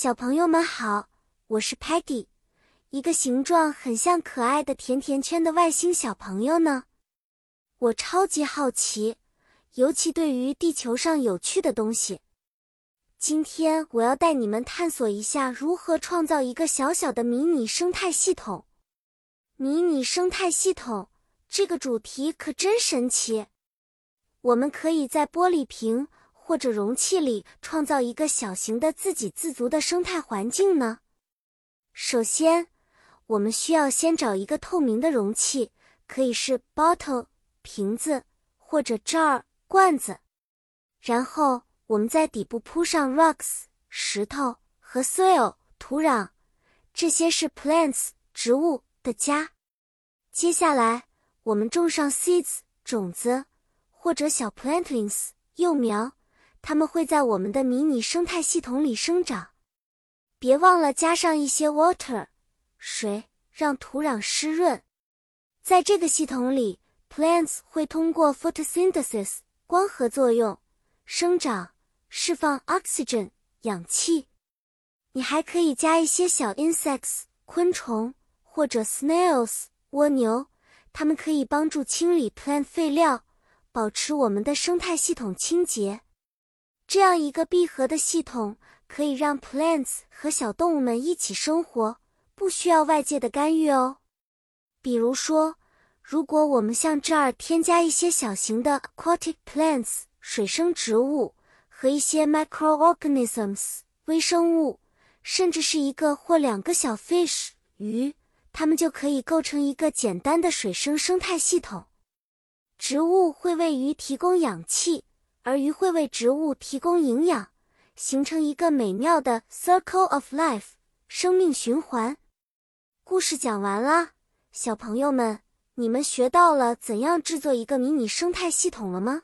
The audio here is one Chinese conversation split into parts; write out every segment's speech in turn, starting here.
小朋友们好，我是 Patty，一个形状很像可爱的甜甜圈的外星小朋友呢。我超级好奇，尤其对于地球上有趣的东西。今天我要带你们探索一下如何创造一个小小的迷你生态系统。迷你生态系统这个主题可真神奇。我们可以在玻璃瓶或者容器里创造一个小型的自给自足的生态环境呢。首先，我们需要先找一个透明的容器，可以是 bottle 瓶子或者 jar 罐子。然后，我们在底部铺上 rocks 石头和 soil 土壤，这些是 plants 植物的家。接下来，我们种上 seeds 种子。或者小 plantlings 幼苗，它们会在我们的迷你生态系统里生长。别忘了加上一些 water 水，让土壤湿润。在这个系统里，plants 会通过 photosynthesis 光合作用生长，释放 oxygen 氧气。你还可以加一些小 insects 昆虫或者 snails 蜗牛，它们可以帮助清理 plant 废料。保持我们的生态系统清洁，这样一个闭合的系统可以让 plants 和小动物们一起生活，不需要外界的干预哦。比如说，如果我们向这儿添加一些小型的 aquatic plants 水生植物和一些 microorganisms 微生物，甚至是一个或两个小 fish 鱼，它们就可以构成一个简单的水生生态系统。植物会为鱼提供氧气，而鱼会为植物提供营养，形成一个美妙的 circle of life 生命循环。故事讲完了，小朋友们，你们学到了怎样制作一个迷你生态系统了吗？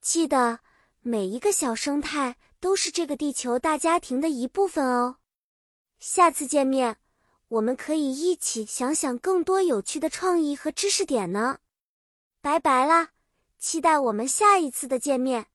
记得每一个小生态都是这个地球大家庭的一部分哦。下次见面，我们可以一起想想更多有趣的创意和知识点呢。拜拜啦！期待我们下一次的见面。